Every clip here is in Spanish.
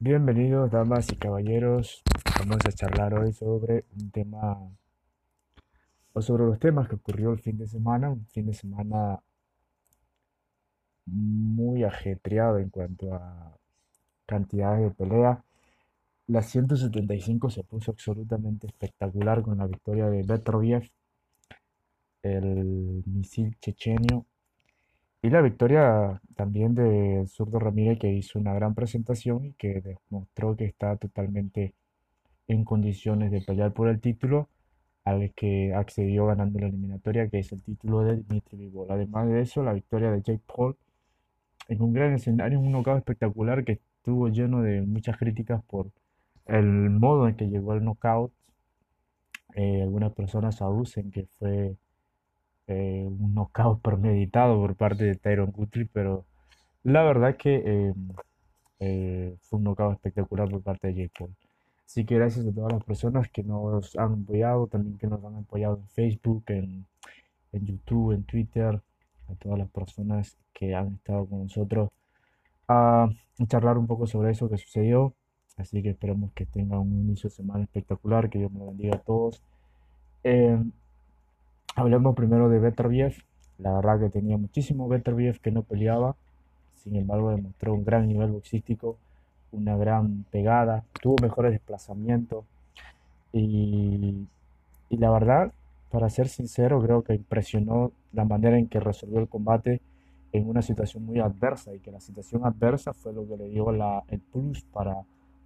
Bienvenidos, damas y caballeros. Vamos a charlar hoy sobre un tema, o sobre los temas que ocurrió el fin de semana, un fin de semana muy ajetreado en cuanto a cantidades de pelea. La 175 se puso absolutamente espectacular con la victoria de Petroviev, el misil chechenio, y la victoria también de Zurdo Ramírez, que hizo una gran presentación y que demostró que está totalmente en condiciones de pelear por el título, al que accedió ganando la eliminatoria, que es el título de Dmitry Bivol. Además de eso, la victoria de Jake Paul en un gran escenario, un knockout espectacular que estuvo lleno de muchas críticas por el modo en que llegó el knockout. Eh, algunas personas aducen que fue eh, un knockout premeditado por parte de Tyron Guthrie, pero la verdad que eh, eh, fue un knockout espectacular por parte de Jake Paul. Así que gracias a todas las personas que nos han apoyado, también que nos han apoyado en Facebook, en, en YouTube, en Twitter, a todas las personas que han estado con nosotros a charlar un poco sobre eso que sucedió. Así que esperemos que tengan un inicio de semana espectacular, que Dios me bendiga a todos. Eh, hablemos primero de Beterbiev. La verdad que tenía muchísimo Beterbiev que no peleaba. Sin embargo, demostró un gran nivel boxístico, una gran pegada, tuvo mejores desplazamientos. Y, y la verdad, para ser sincero, creo que impresionó la manera en que resolvió el combate en una situación muy adversa y que la situación adversa fue lo que le dio la, el plus para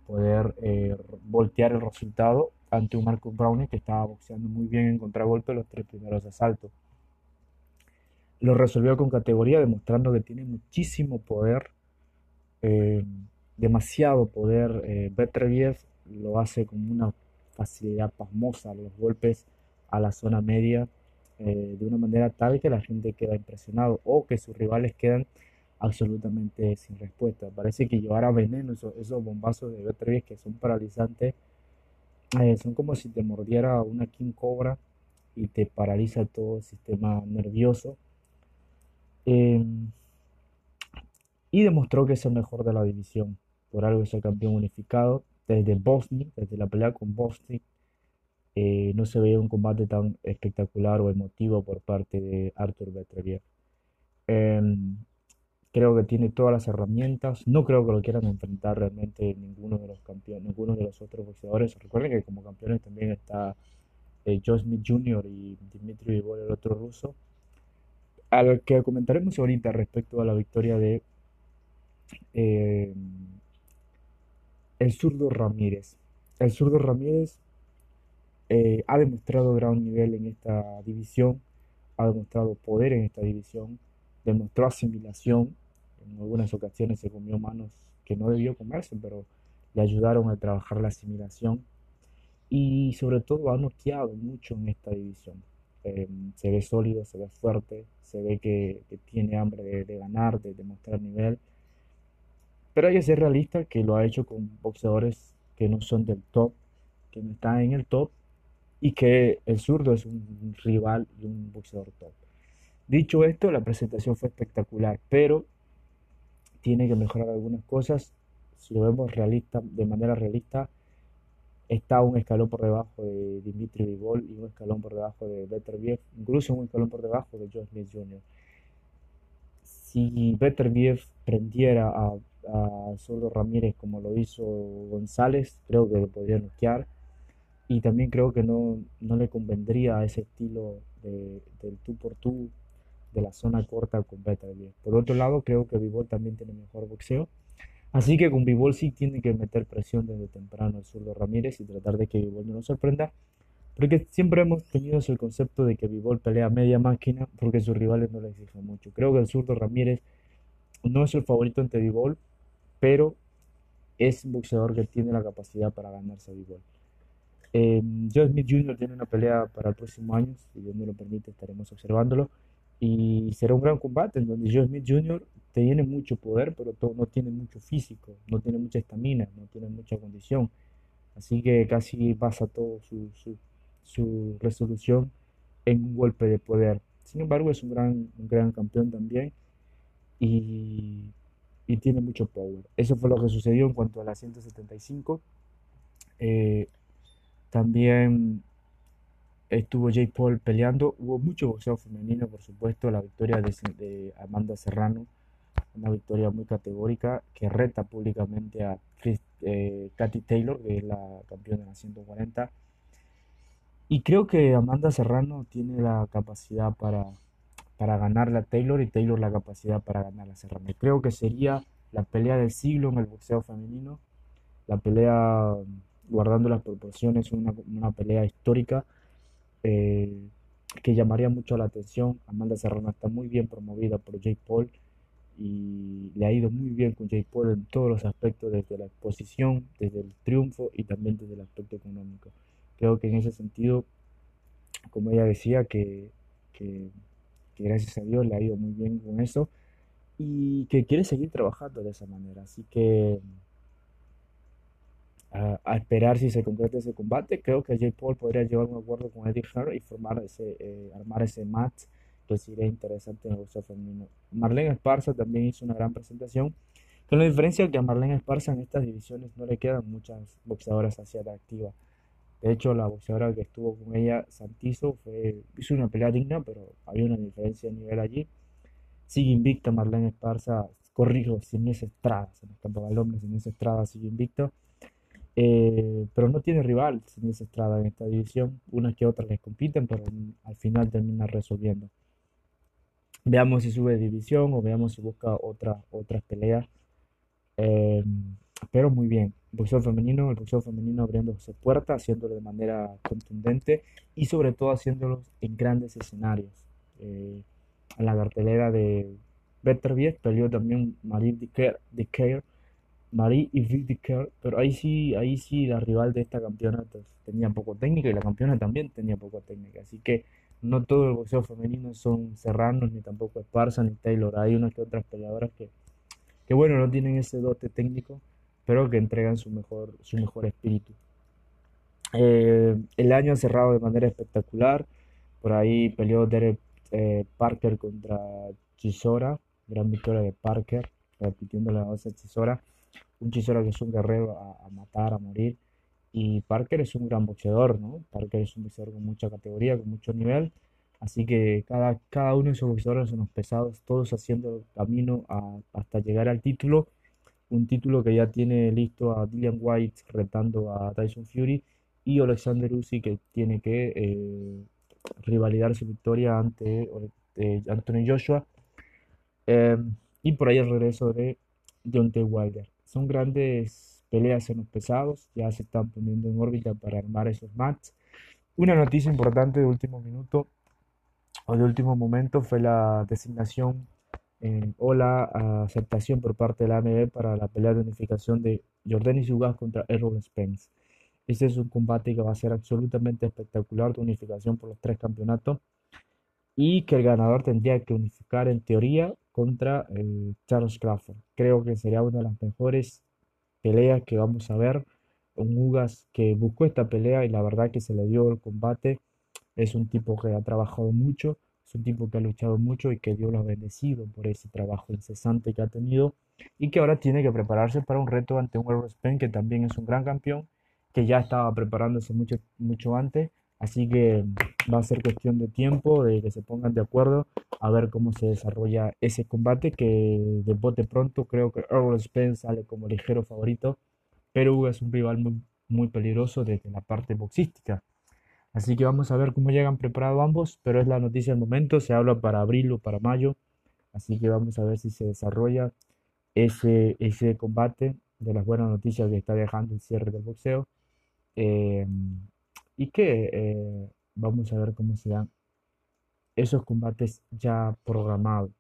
poder eh, voltear el resultado ante un Marcus Brownie que estaba boxeando muy bien en contragolpe los tres primeros asaltos. Lo resolvió con categoría, demostrando que tiene muchísimo poder, eh, demasiado poder. Eh, Betreviev lo hace con una facilidad pasmosa, los golpes a la zona media, eh, de una manera tal que la gente queda impresionado o que sus rivales quedan absolutamente sin respuesta. Parece que llevara veneno esos, esos bombazos de B3 que son paralizantes. Eh, son como si te mordiera una king cobra y te paraliza todo el sistema nervioso. Eh, y demostró que es el mejor de la división. Por algo es el campeón unificado. Desde Bosnia, desde la pelea con Bosnia, eh, no se veía un combate tan espectacular o emotivo por parte de Arthur Beterbiev. Em, creo que tiene todas las herramientas. No creo que lo quieran enfrentar realmente ninguno de los campeones, ninguno de los otros boxeadores. Recuerden que como campeones también está eh, Joe Smith Jr. y Dimitri Bivol, el otro ruso. Al que comentaremos ahorita respecto a la victoria de eh, el zurdo Ramírez. El zurdo Ramírez eh, ha demostrado gran nivel en esta división, ha demostrado poder en esta división, demostró asimilación, en algunas ocasiones se comió manos que no debió comerse, pero le ayudaron a trabajar la asimilación y sobre todo ha noqueado mucho en esta división. Eh, se ve sólido, se ve fuerte, se ve que, que tiene hambre de, de ganar, de demostrar nivel, pero hay que ser realista que lo ha hecho con boxeadores que no son del top, que no están en el top y que el zurdo es un rival y un boxeador top. Dicho esto, la presentación fue espectacular, pero tiene que mejorar algunas cosas. Si lo vemos realista, de manera realista, está un escalón por debajo de Dimitri Vivol y un escalón por debajo de Beterbiev, incluso un escalón por debajo de Joe Smith Jr. Si Beterbiev prendiera a, a Zurdo Ramírez como lo hizo González, creo que lo podría noquear. Y también creo que no, no le convendría ese estilo de, del tú por tú, de la zona corta con Beterbiev. Por otro lado, creo que Vivol también tiene mejor boxeo. Así que con Vivol sí tiene que meter presión desde temprano el zurdo Ramírez y tratar de que Vivol no nos sorprenda. Porque siempre hemos tenido ese concepto de que Vivol pelea media máquina porque sus rivales no le exigen mucho. Creo que el zurdo Ramírez no es el favorito ante Vivol, pero es un boxeador que tiene la capacidad para ganarse a Vivol. Eh, Joe Smith Jr. tiene una pelea para el próximo año, si Dios me lo permite, estaremos observándolo. Y será un gran combate en donde Joe Smith Jr. tiene mucho poder, pero no tiene mucho físico, no tiene mucha estamina, no tiene mucha condición. Así que casi basa todo su, su, su resolución en un golpe de poder. Sin embargo, es un gran, un gran campeón también. Y y tiene mucho power. Eso fue lo que sucedió en cuanto a la 175. Eh, también estuvo Jake Paul peleando. Hubo mucho boxeo femenino, por supuesto. La victoria de, Amanda Serrano, una victoria muy categórica que reta públicamente a Chris, eh, Katy Taylor, que es la campeona de la 140. Y creo que Amanda Serrano tiene la capacidad para, para ganarle a Taylor y Taylor la capacidad para ganar a Serrano. Creo que sería la pelea del siglo en el boxeo femenino. La pelea, guardando las proporciones, una, una pelea histórica eh, que llamaría mucho la atención. Amanda Serrano está muy bien promovida por Jake Paul y le ha ido muy bien con Jake Paul en todos los aspectos, desde la exposición, desde el triunfo y también desde el aspecto económico. Creo que en ese sentido, como ella decía, que, que, gracias a Dios le ha ido muy bien con eso y que quiere seguir trabajando de esa manera. Así que a, esperar si se concreta ese combate. Creo que Jake Paul podría llevar un acuerdo con Eddie Hearn y formar ese, eh, armar ese match que sería interesante en el boxeo femenino. Marlene Esparza también hizo una gran presentación. Con la diferencia que a Marlene Esparza en estas divisiones no le quedan muchas boxeadoras hacia activa. De hecho, la boxeadora que estuvo con ella, Santizo, fue, hizo una pelea digna, pero había una diferencia de nivel allí. Sigue invicta Marlene Esparza, corrijo, sin esa estrada, se me escapa el hombre, sin esa estrada sigue invicto. Eh, pero no tiene rival esa Estrada en esta división. Unas que otras les compiten, pero al final termina resolviendo. Veamos si sube división o veamos si busca otra, otras peleas. Eh, pero muy bien. Boxeo femenino, el boxeo femenino abriéndose puertas, haciéndolo de manera contundente y sobre todo haciéndolo en grandes escenarios. Eh, en la cartelera de Better peleó también Marie de Marie y Vicky pero ahí sí, ahí sí la rival de esta campeona tenía poco técnica y la campeona también tenía poco técnica, así que no todo el boxeo femenino son serranos, ni tampoco Esparza, ni Taylor, hay unas que otras peleadoras que, que bueno, no tienen ese dote técnico, pero que entregan su mejor, su mejor espíritu. Eh, el año ha cerrado de manera espectacular, por ahí peleó Derek eh, Parker contra Chisora, gran victoria de Parker, repitiendo la voz de Chisora un Chisora que es un guerrero a, matar, a morir. Y Parker es un gran boxeador, ¿no? Parker es un boxeador con mucha categoría, con mucho nivel. Así que cada, cada uno de esos boxeadores son los pesados, todos haciendo camino hasta llegar al título. Un título que ya tiene listo a Dillian White retando a Tyson Fury y Alexander Usyk que tiene que eh, rivalidar su victoria ante eh, Anthony Joshua. Eh, y por ahí el regreso de Deontay Wilder. Son grandes peleas en los pesados, ya se están poniendo en órbita para armar esos matches. Una noticia importante de último minuto o de último momento fue la designación eh, o la aceptación por parte de la AMB para la pelea de unificación de Jordanis Ugas contra Errol Spence. Este es un combate que va a ser absolutamente espectacular de unificación por los tres campeonatos y que el ganador tendría que unificar en teoría contra eh, Charles Crawford. Creo que sería una de las mejores peleas que vamos a ver. Un Ugas que buscó esta pelea y la verdad que se le dio el combate. Es un tipo que ha trabajado mucho, es un tipo que ha luchado mucho y que Dios lo ha bendecido por ese trabajo incesante que ha tenido y que ahora tiene que prepararse para un reto ante un Errol que también es un gran campeón, que ya estaba preparándose mucho, mucho antes Así que va a ser cuestión de tiempo, de que se pongan de acuerdo a ver cómo se desarrolla ese combate, que de bote pronto creo que Earl Spence sale como ligero favorito, pero es un rival muy, muy peligroso desde la parte boxística. Así que vamos a ver cómo llegan preparados ambos, pero es la noticia del momento, se habla para abril o para mayo, así que vamos a ver si se desarrolla ese, ese combate de las buenas noticias que está dejando el cierre del boxeo. Eh, y que eh, vamos a ver cómo se dan esos combates ya programados.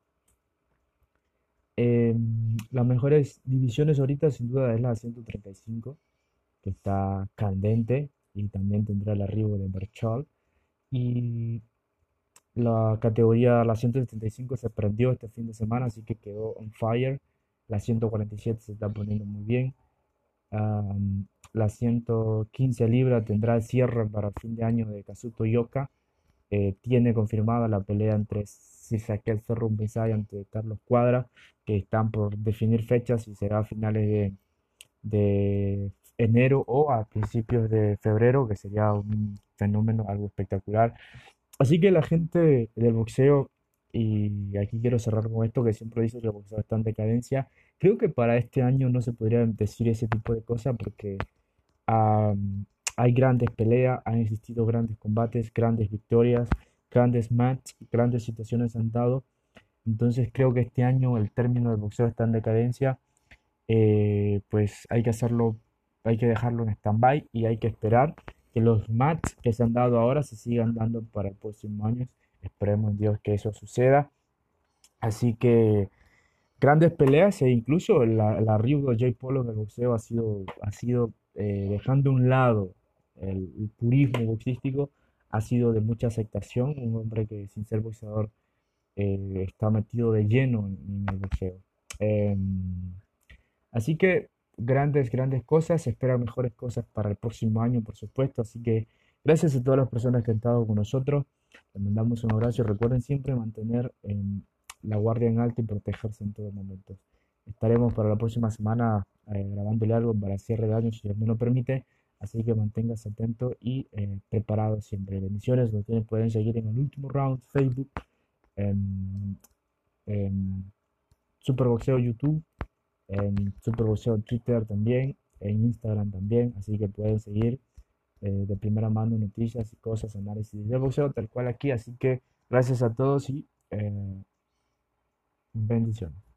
Em, las mejores divisiones ahorita sin duda es la 135, que está candente y también tendrá el arribo de Berchol. Y la categoría, la 175 se prendió este fin de semana, así que quedó on fire. La 147 se está poniendo muy bien la 115 libras tendrá el cierre para el fin de año de Kazuto Yoka. Eh, tiene confirmada la pelea entre si saqué el Cerro Umbizay ante Carlos Cuadra, que están por definir fechas y será a finales de, de enero o a principios de febrero, que sería un fenómeno, algo espectacular. Así que la gente del boxeo, y aquí quiero cerrar con esto, que siempre dice que el boxeo está en decadencia, creo que para este año no se podría decir ese tipo de cosas porque hay grandes peleas, han existido grandes combates, grandes victorias, grandes matches, grandes situaciones han dado. Entonces creo que este año el término del boxeo está en decadencia. Eh, pues hay que hacerlo, hay que dejarlo en stand-by y hay que esperar que los matches que se han dado ahora se sigan dando para el próximo año. Esperemos en Dios que eso suceda. Así que grandes peleas e incluso la, la de Jay Polo del boxeo ha sido, ha sido eh, dejando a un lado el, purismo boxístico, ha sido de mucha aceptación. Un hombre que sin ser boxeador eh, está metido de lleno en, el boxeo. Em, así que grandes, grandes cosas. Se esperan mejores cosas para el próximo año, por supuesto. Así que gracias a todas las personas que han estado con nosotros. Les mandamos un abrazo. Recuerden siempre mantener la guardia en alto y protegerse en todo momento. Estaremos para la próxima semana eh, grabándole algo para cierre de año, si Dios me lo permite. Así que manténgase atento y eh, preparado siempre. Bendiciones. Nos pueden seguir en el último round, Facebook, en, Superboxeo YouTube en Superboxeo Twitter también, en Instagram también, así que pueden seguir eh, de primera mano noticias y cosas, análisis de boxeo, tal cual aquí, así que gracias a todos y eh, bendiciones.